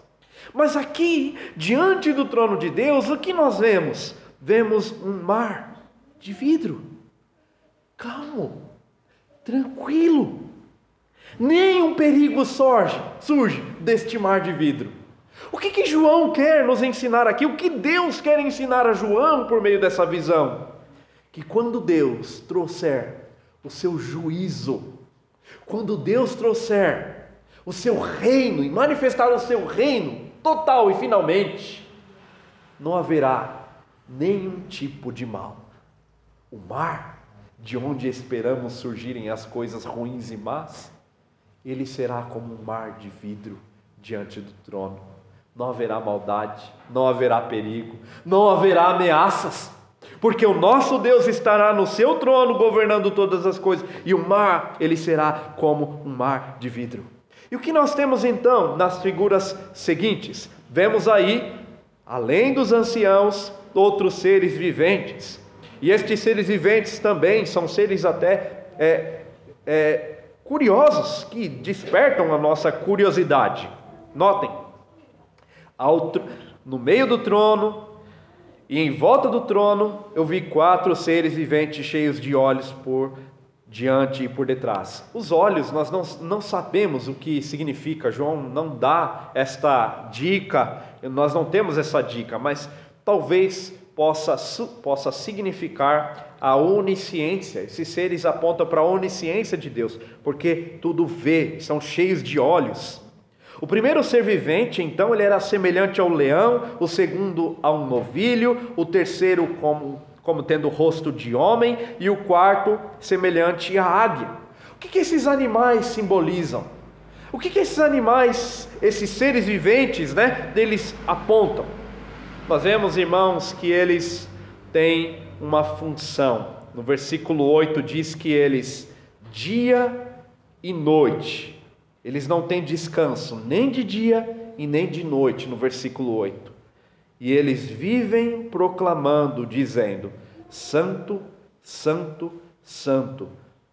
Mas aqui, diante do trono de Deus, o que nós vemos? Vemos um mar de vidro, calmo, tranquilo. Nenhum perigo surge, surge deste mar de vidro. O que, que João quer nos ensinar aqui? O que Deus quer ensinar a João por meio dessa visão? Que quando Deus trouxer o seu juízo, quando Deus trouxer o seu reino e manifestar o seu reino total e finalmente, não haverá nenhum tipo de mal. O mar, de onde esperamos surgirem as coisas ruins e más, ele será como um mar de vidro diante do trono não haverá maldade, não haverá perigo, não haverá ameaças, porque o nosso Deus estará no seu trono governando todas as coisas, e o mar, ele será como um mar de vidro. E o que nós temos então nas figuras seguintes? Vemos aí, além dos anciãos, outros seres viventes. E estes seres viventes também são seres até é, é, curiosos, que despertam a nossa curiosidade. Notem, no meio do trono e em volta do trono eu vi quatro seres viventes cheios de olhos por diante e por detrás. Os olhos, nós não, não sabemos o que significa, João não dá esta dica, nós não temos essa dica, mas talvez possa, possa significar a onisciência. Esses seres apontam para a onisciência de Deus, porque tudo vê, são cheios de olhos. O primeiro ser vivente, então, ele era semelhante ao leão, o segundo a um novilho, o terceiro como, como tendo rosto de homem, e o quarto semelhante à águia. O que, que esses animais simbolizam? O que, que esses animais, esses seres viventes, né, deles apontam? Nós vemos, irmãos, que eles têm uma função. No versículo 8 diz que eles, dia e noite, eles não têm descanso nem de dia e nem de noite, no versículo 8. E eles vivem proclamando, dizendo: Santo, Santo, Santo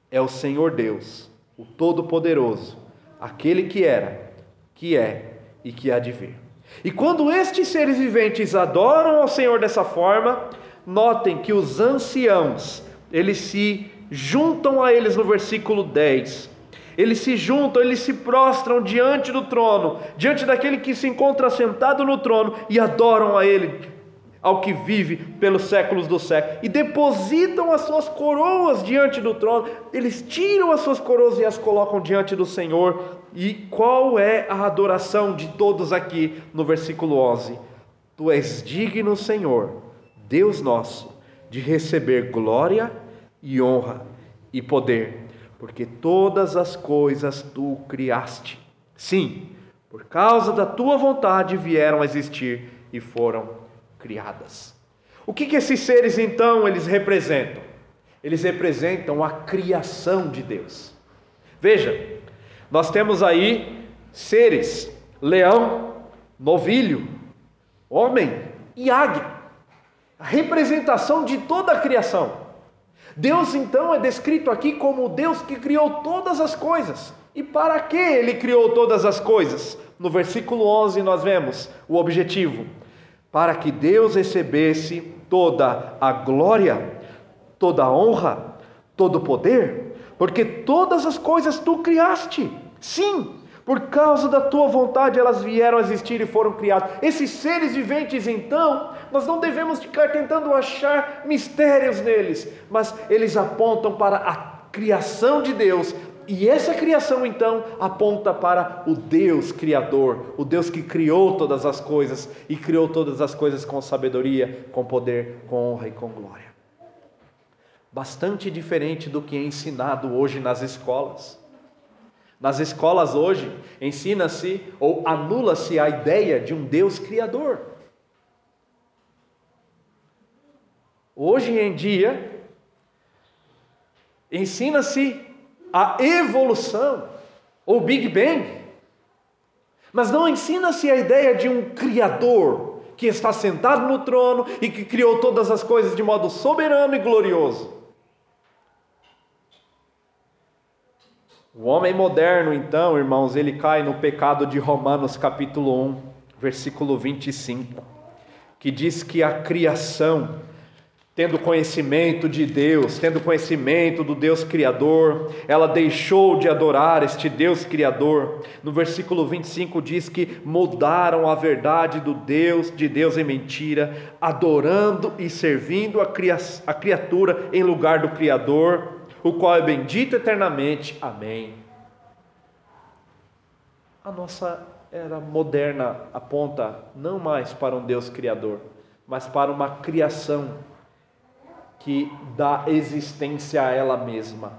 é o Senhor Deus, o Todo-Poderoso, aquele que era, que é e que há de vir. E quando estes seres viventes adoram ao Senhor dessa forma, notem que os anciãos, eles se juntam a eles no versículo 10 eles se juntam, eles se prostram diante do trono, diante daquele que se encontra sentado no trono e adoram a Ele, ao que vive pelos séculos do século, e depositam as suas coroas diante do trono. Eles tiram as suas coroas e as colocam diante do Senhor. E qual é a adoração de todos aqui no versículo 11? Tu és digno, Senhor, Deus nosso, de receber glória e honra e poder porque todas as coisas tu criaste. Sim, por causa da tua vontade vieram a existir e foram criadas. O que, que esses seres então eles representam? Eles representam a criação de Deus. Veja, nós temos aí seres: leão, novilho, homem e águia. A representação de toda a criação. Deus então é descrito aqui como o Deus que criou todas as coisas. E para que ele criou todas as coisas? No versículo 11 nós vemos o objetivo: para que Deus recebesse toda a glória, toda a honra, todo o poder, porque todas as coisas tu criaste. Sim, por causa da tua vontade elas vieram a existir e foram criadas. Esses seres viventes, então, nós não devemos ficar tentando achar mistérios neles, mas eles apontam para a criação de Deus. E essa criação, então, aponta para o Deus Criador, o Deus que criou todas as coisas e criou todas as coisas com sabedoria, com poder, com honra e com glória. Bastante diferente do que é ensinado hoje nas escolas. Nas escolas hoje, ensina-se ou anula-se a ideia de um Deus criador. Hoje em dia, ensina-se a evolução, ou Big Bang, mas não ensina-se a ideia de um Criador que está sentado no trono e que criou todas as coisas de modo soberano e glorioso. O homem moderno, então, irmãos, ele cai no pecado de Romanos capítulo 1, versículo 25, que diz que a criação tendo conhecimento de Deus, tendo conhecimento do Deus Criador, ela deixou de adorar este Deus Criador. No versículo 25 diz que mudaram a verdade do Deus, de Deus em mentira, adorando e servindo a, a criatura em lugar do Criador, o qual é bendito eternamente. Amém. A nossa era moderna aponta não mais para um Deus Criador, mas para uma criação que dá existência a ela mesma.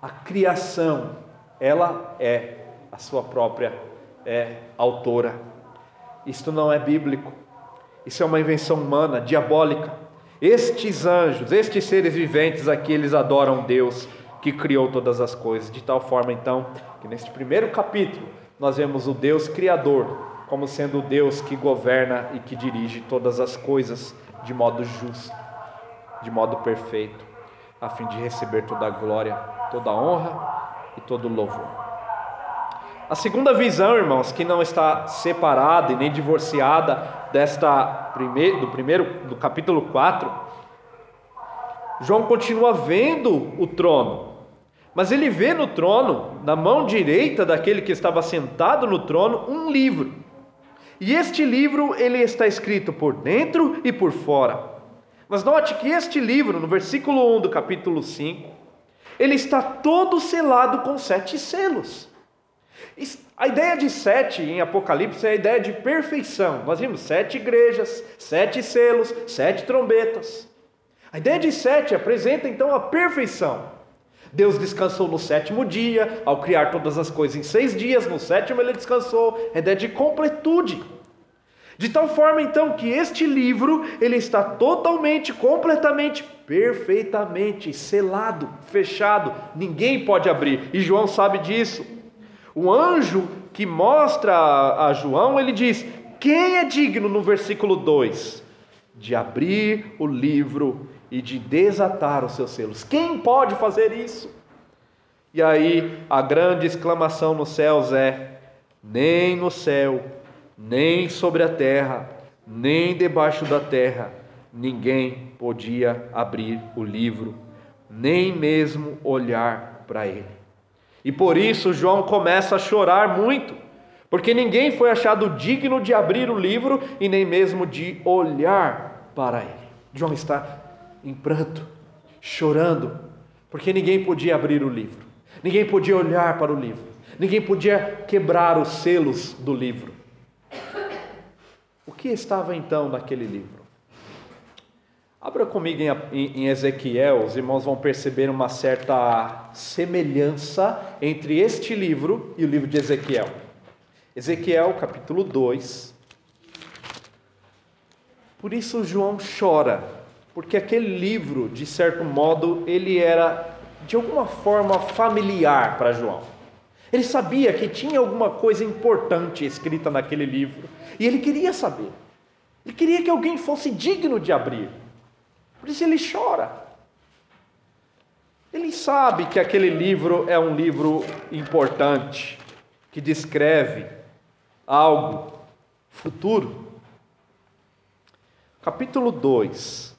A criação, ela é a sua própria é, autora. Isto não é bíblico. Isso é uma invenção humana, diabólica. Estes anjos, estes seres viventes aqui, eles adoram Deus que criou todas as coisas. De tal forma, então, que neste primeiro capítulo nós vemos o Deus Criador como sendo o Deus que governa e que dirige todas as coisas de modo justo de modo perfeito, a fim de receber toda a glória, toda a honra e todo o louvor. A segunda visão, irmãos, que não está separada e nem divorciada desta primeiro, do primeiro do capítulo 4, João continua vendo o trono, mas ele vê no trono, na mão direita daquele que estava sentado no trono, um livro. E este livro ele está escrito por dentro e por fora. Mas note que este livro, no versículo 1 do capítulo 5, ele está todo selado com sete selos. A ideia de sete em Apocalipse é a ideia de perfeição. Nós vimos sete igrejas, sete selos, sete trombetas. A ideia de sete apresenta então a perfeição. Deus descansou no sétimo dia, ao criar todas as coisas em seis dias, no sétimo ele descansou. É ideia de completude. De tal forma então que este livro, ele está totalmente, completamente, perfeitamente selado, fechado, ninguém pode abrir. E João sabe disso. O anjo que mostra a João, ele diz: "Quem é digno no versículo 2 de abrir o livro e de desatar os seus selos? Quem pode fazer isso?" E aí a grande exclamação nos céus é: nem no céu nem sobre a terra, nem debaixo da terra, ninguém podia abrir o livro, nem mesmo olhar para ele. E por isso João começa a chorar muito, porque ninguém foi achado digno de abrir o livro e nem mesmo de olhar para ele. João está em pranto, chorando, porque ninguém podia abrir o livro, ninguém podia olhar para o livro, ninguém podia quebrar os selos do livro. O que estava então naquele livro? Abra comigo em Ezequiel, os irmãos vão perceber uma certa semelhança entre este livro e o livro de Ezequiel. Ezequiel, capítulo 2. Por isso João chora, porque aquele livro, de certo modo, ele era de alguma forma familiar para João. Ele sabia que tinha alguma coisa importante escrita naquele livro e ele queria saber. Ele queria que alguém fosse digno de abrir. Por isso ele chora. Ele sabe que aquele livro é um livro importante, que descreve algo futuro. Capítulo 2,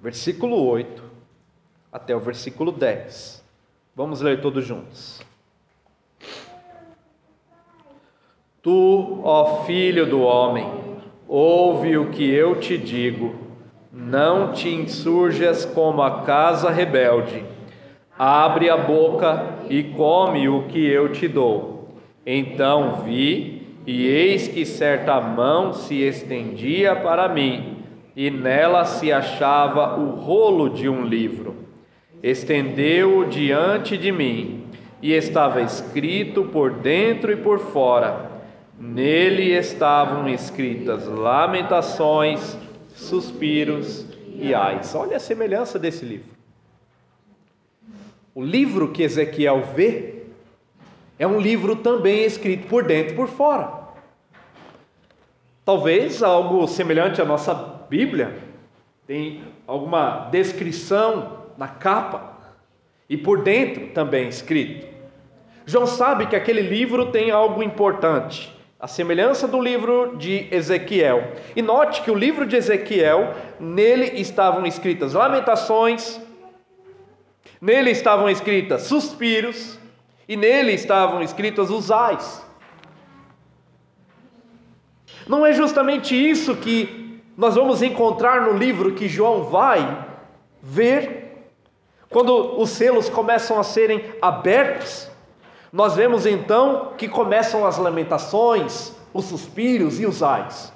versículo 8 até o versículo 10. Vamos ler todos juntos. Tu, ó filho do homem, ouve o que eu te digo, não te insurjas como a casa rebelde. Abre a boca e come o que eu te dou. Então vi, e eis que certa mão se estendia para mim, e nela se achava o rolo de um livro. Estendeu-o diante de mim, e estava escrito por dentro e por fora Nele estavam escritas lamentações, suspiros e ais. Olha a semelhança desse livro. O livro que Ezequiel vê é um livro também escrito por dentro e por fora. Talvez algo semelhante à nossa Bíblia, tem alguma descrição na capa e por dentro também escrito. João sabe que aquele livro tem algo importante, a semelhança do livro de Ezequiel. E note que o livro de Ezequiel, nele estavam escritas lamentações, nele estavam escritas suspiros, e nele estavam escritas os ais. Não é justamente isso que nós vamos encontrar no livro que João vai ver quando os selos começam a serem abertos? Nós vemos então que começam as lamentações, os suspiros e os ais.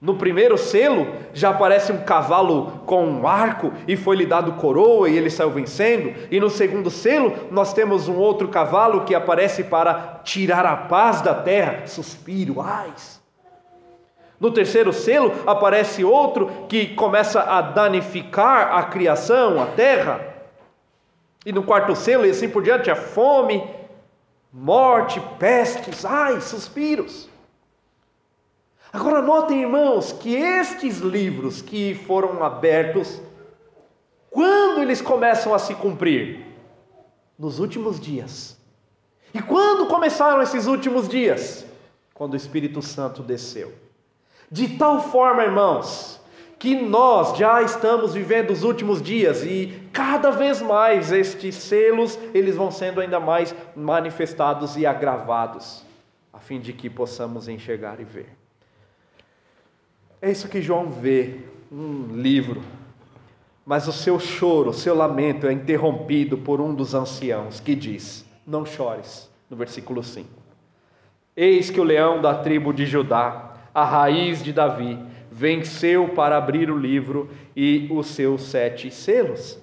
No primeiro selo já aparece um cavalo com um arco e foi-lhe dado coroa e ele saiu vencendo. E no segundo selo nós temos um outro cavalo que aparece para tirar a paz da terra, suspiro, ais. No terceiro selo aparece outro que começa a danificar a criação, a terra. E no quarto selo e assim por diante, a fome, morte, pestes, ai, suspiros. Agora notem, irmãos, que estes livros que foram abertos, quando eles começam a se cumprir? Nos últimos dias. E quando começaram esses últimos dias? Quando o Espírito Santo desceu. De tal forma, irmãos, que nós já estamos vivendo os últimos dias e cada vez mais estes selos eles vão sendo ainda mais manifestados e agravados, a fim de que possamos enxergar e ver. É isso que João vê, um livro. Mas o seu choro, o seu lamento é interrompido por um dos anciãos que diz: Não chores, no versículo 5. Eis que o leão da tribo de Judá, a raiz de Davi, venceu para abrir o livro e os seus sete selos.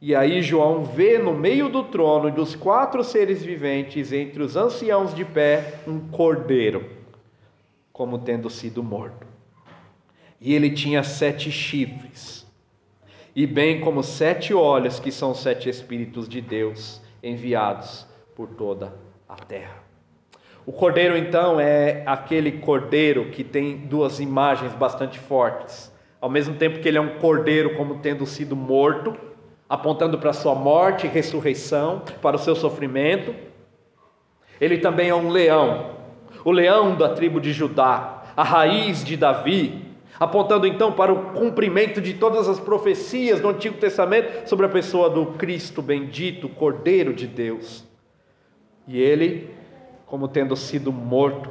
E aí João vê no meio do trono e dos quatro seres viventes, entre os anciãos de pé, um cordeiro, como tendo sido morto. E ele tinha sete chifres, e bem como sete olhos, que são sete Espíritos de Deus enviados por toda a terra. O cordeiro, então, é aquele cordeiro que tem duas imagens bastante fortes. Ao mesmo tempo que ele é um cordeiro, como tendo sido morto, apontando para sua morte e ressurreição, para o seu sofrimento. Ele também é um leão, o leão da tribo de Judá, a raiz de Davi, apontando então para o cumprimento de todas as profecias do Antigo Testamento sobre a pessoa do Cristo bendito, Cordeiro de Deus. E ele, como tendo sido morto,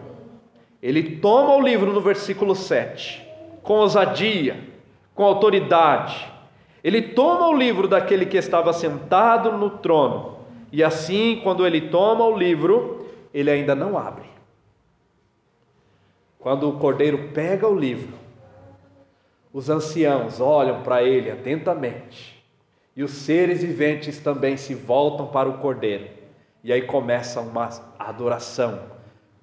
ele toma o livro no versículo 7, com ousadia, com autoridade. Ele toma o livro daquele que estava sentado no trono, e assim, quando ele toma o livro, ele ainda não abre. Quando o cordeiro pega o livro, os anciãos olham para ele atentamente, e os seres viventes também se voltam para o cordeiro, e aí começa uma adoração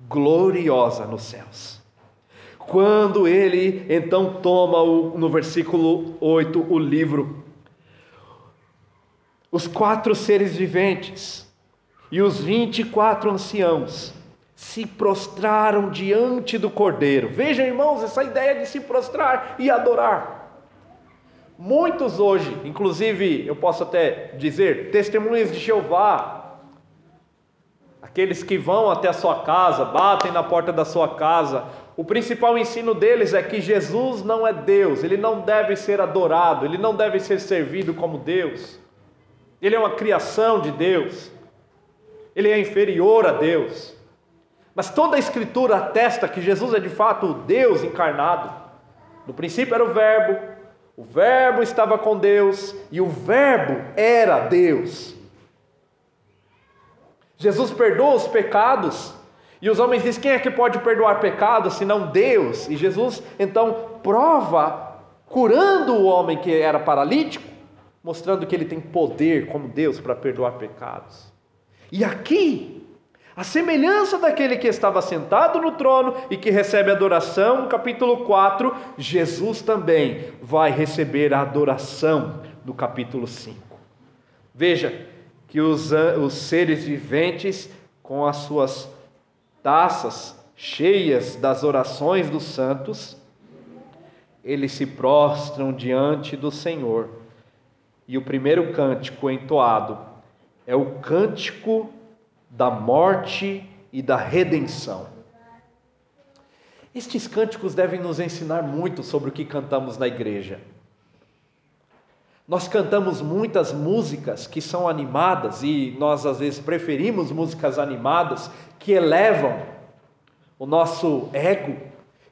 gloriosa nos céus. Quando ele então toma o, no versículo 8 o livro, os quatro seres viventes e os vinte e quatro anciãos se prostraram diante do Cordeiro. Vejam, irmãos, essa ideia de se prostrar e adorar. Muitos hoje, inclusive, eu posso até dizer, testemunhas de Jeová, aqueles que vão até a sua casa, batem na porta da sua casa, o principal ensino deles é que Jesus não é Deus, ele não deve ser adorado, ele não deve ser servido como Deus, ele é uma criação de Deus, ele é inferior a Deus. Mas toda a Escritura atesta que Jesus é de fato o Deus encarnado. No princípio era o Verbo, o Verbo estava com Deus e o Verbo era Deus. Jesus perdoa os pecados e os homens dizem: quem é que pode perdoar pecados senão Deus? E Jesus então prova, curando o homem que era paralítico, mostrando que ele tem poder como Deus para perdoar pecados. E aqui a semelhança daquele que estava sentado no trono e que recebe adoração, no capítulo 4, Jesus também vai receber a adoração no capítulo 5. Veja que os, os seres viventes, com as suas taças, cheias das orações dos santos, eles se prostram diante do Senhor. E o primeiro cântico entoado é o cântico da morte e da redenção. Estes cânticos devem nos ensinar muito sobre o que cantamos na igreja. Nós cantamos muitas músicas que são animadas e nós às vezes preferimos músicas animadas que elevam o nosso ego,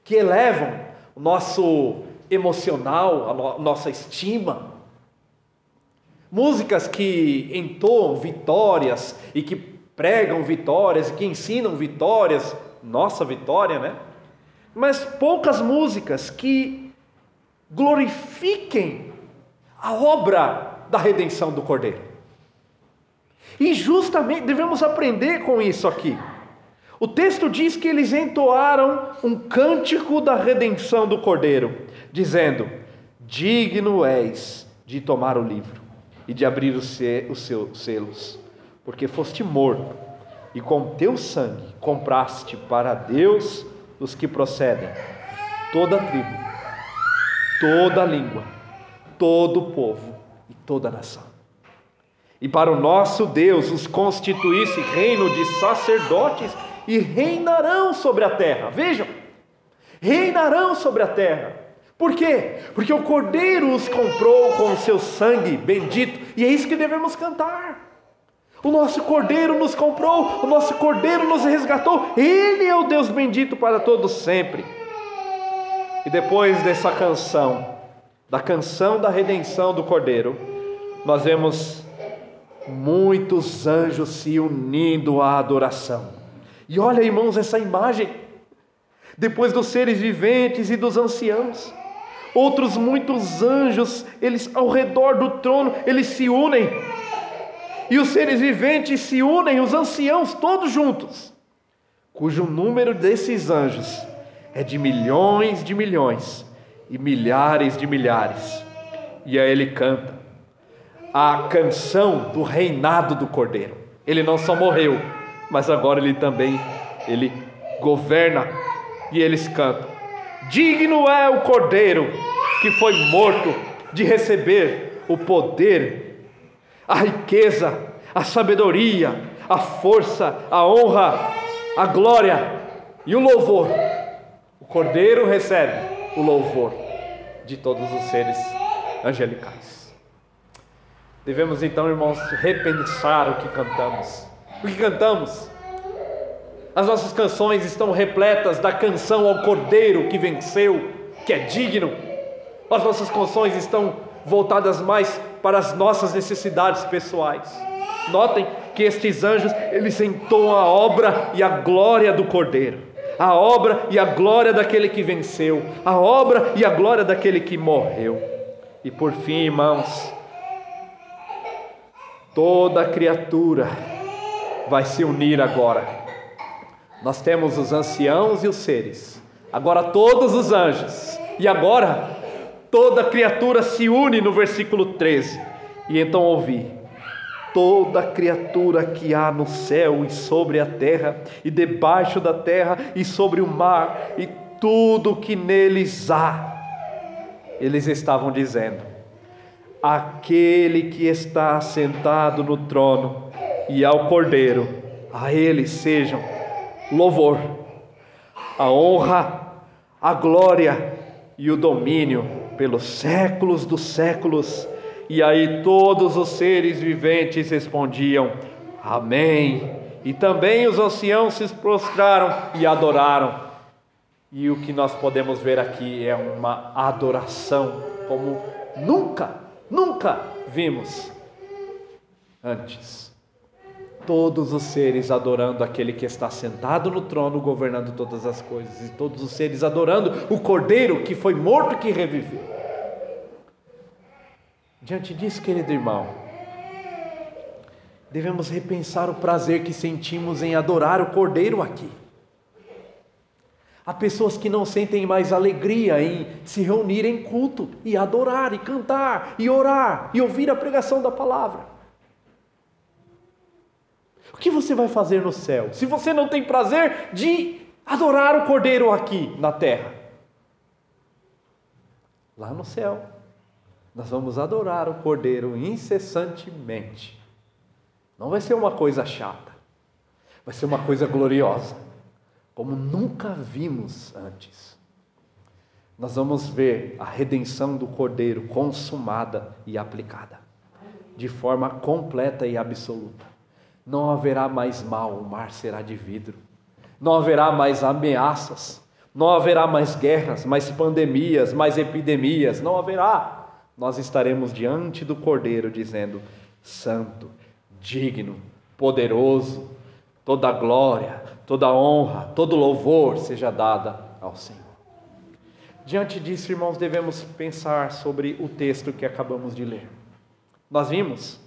que elevam o nosso emocional, a no nossa estima. Músicas que entoam vitórias e que pregam vitórias e que ensinam vitórias, nossa vitória, né? Mas poucas músicas que glorifiquem a obra da redenção do Cordeiro. E justamente devemos aprender com isso aqui. O texto diz que eles entoaram um cântico da redenção do Cordeiro, dizendo: Digno és de tomar o livro e de abrir os seus selos, porque foste morto e com teu sangue compraste para Deus os que procedem, toda tribo, toda língua, todo povo e toda nação. E para o nosso Deus os constituísse reino de sacerdotes e reinarão sobre a terra. Vejam, reinarão sobre a terra. Por quê? Porque o Cordeiro os comprou com o seu sangue bendito, e é isso que devemos cantar. O nosso Cordeiro nos comprou, o nosso Cordeiro nos resgatou, Ele é o Deus bendito para todos sempre. E depois dessa canção, da canção da redenção do Cordeiro, nós vemos muitos anjos se unindo à adoração. E olha, irmãos, essa imagem. Depois dos seres viventes e dos anciãos, outros muitos anjos, eles ao redor do trono, eles se unem. E os seres viventes se unem, os anciãos todos juntos, cujo número desses anjos é de milhões de milhões e milhares de milhares. E aí ele canta a canção do reinado do Cordeiro. Ele não só morreu, mas agora ele também ele governa e eles cantam: Digno é o Cordeiro que foi morto de receber o poder, a riqueza, a sabedoria, a força, a honra, a glória e o louvor. O Cordeiro recebe o louvor de todos os seres angelicais. Devemos então, irmãos, repensar o que cantamos o que cantamos. As nossas canções estão repletas da canção ao Cordeiro que venceu, que é digno. As nossas canções estão voltadas mais para as nossas necessidades pessoais. Notem que estes anjos, eles entoam a obra e a glória do Cordeiro, a obra e a glória daquele que venceu, a obra e a glória daquele que morreu. E por fim, irmãos, toda criatura vai se unir agora. Nós temos os anciãos e os seres, agora todos os anjos, e agora toda criatura se une no versículo 13. E então ouvi: toda criatura que há no céu e sobre a terra, e debaixo da terra e sobre o mar, e tudo que neles há, eles estavam dizendo: aquele que está sentado no trono e ao Cordeiro, a Ele sejam louvor, a honra, a glória e o domínio pelos séculos dos séculos. E aí todos os seres viventes respondiam: Amém. E também os anciãos se prostraram e adoraram. E o que nós podemos ver aqui é uma adoração como nunca, nunca vimos antes todos os seres adorando aquele que está sentado no trono, governando todas as coisas, e todos os seres adorando o Cordeiro que foi morto e que reviveu. Diante disso, querido irmão, devemos repensar o prazer que sentimos em adorar o Cordeiro aqui. Há pessoas que não sentem mais alegria em se reunir em culto e adorar, e cantar, e orar, e ouvir a pregação da palavra. O que você vai fazer no céu? Se você não tem prazer de adorar o Cordeiro aqui na terra? Lá no céu, nós vamos adorar o Cordeiro incessantemente. Não vai ser uma coisa chata, vai ser uma coisa gloriosa, como nunca vimos antes. Nós vamos ver a redenção do Cordeiro consumada e aplicada, de forma completa e absoluta. Não haverá mais mal, o mar será de vidro. Não haverá mais ameaças, não haverá mais guerras, mais pandemias, mais epidemias, não haverá. Nós estaremos diante do Cordeiro dizendo: Santo, digno, poderoso, toda glória, toda honra, todo louvor seja dada ao Senhor. Diante disso, irmãos, devemos pensar sobre o texto que acabamos de ler. Nós vimos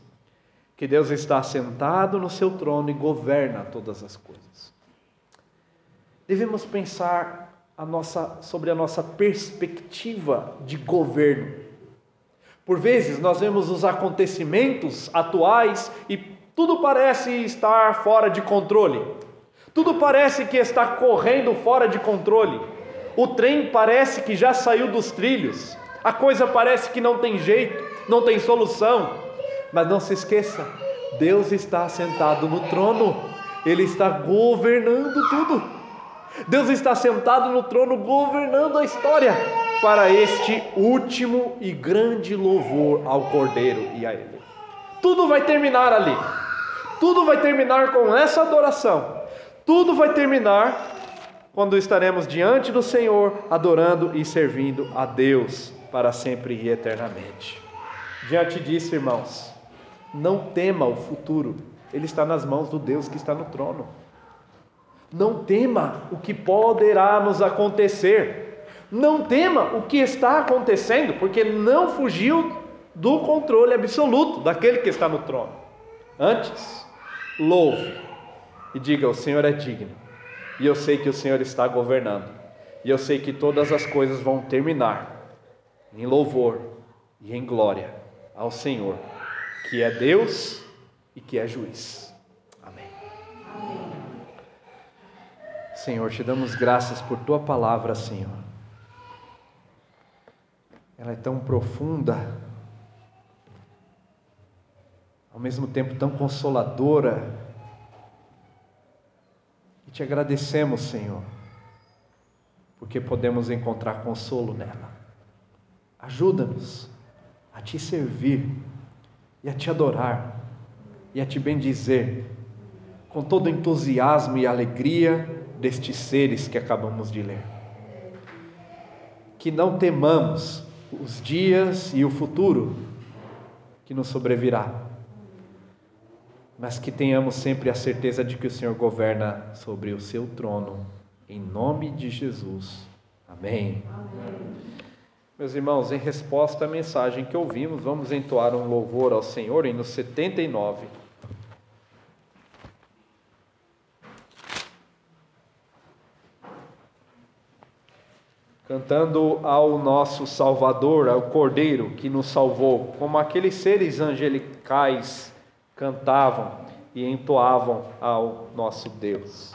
que Deus está sentado no seu trono e governa todas as coisas. Devemos pensar a nossa, sobre a nossa perspectiva de governo. Por vezes nós vemos os acontecimentos atuais e tudo parece estar fora de controle. Tudo parece que está correndo fora de controle. O trem parece que já saiu dos trilhos. A coisa parece que não tem jeito, não tem solução. Mas não se esqueça, Deus está sentado no trono. Ele está governando tudo. Deus está sentado no trono governando a história para este último e grande louvor ao Cordeiro e a Ele. Tudo vai terminar ali. Tudo vai terminar com essa adoração. Tudo vai terminar quando estaremos diante do Senhor, adorando e servindo a Deus para sempre e eternamente. Diante disso, irmãos, não tema o futuro, ele está nas mãos do Deus que está no trono. Não tema o que poderá nos acontecer. Não tema o que está acontecendo, porque não fugiu do controle absoluto daquele que está no trono. Antes, louve e diga: O Senhor é digno, e eu sei que o Senhor está governando, e eu sei que todas as coisas vão terminar em louvor e em glória ao Senhor que é Deus e que é juiz. Amém. Amém. Senhor, te damos graças por tua palavra, Senhor. Ela é tão profunda, ao mesmo tempo tão consoladora. E te agradecemos, Senhor, porque podemos encontrar consolo nela. Ajuda-nos a te servir e a te adorar e a te bendizer com todo entusiasmo e alegria destes seres que acabamos de ler. Que não temamos os dias e o futuro que nos sobrevirá, mas que tenhamos sempre a certeza de que o Senhor governa sobre o seu trono, em nome de Jesus. Amém. Amém. Meus irmãos, em resposta à mensagem que ouvimos, vamos entoar um louvor ao Senhor em no 79. Cantando ao nosso Salvador, ao Cordeiro que nos salvou, como aqueles seres angelicais cantavam e entoavam ao nosso Deus.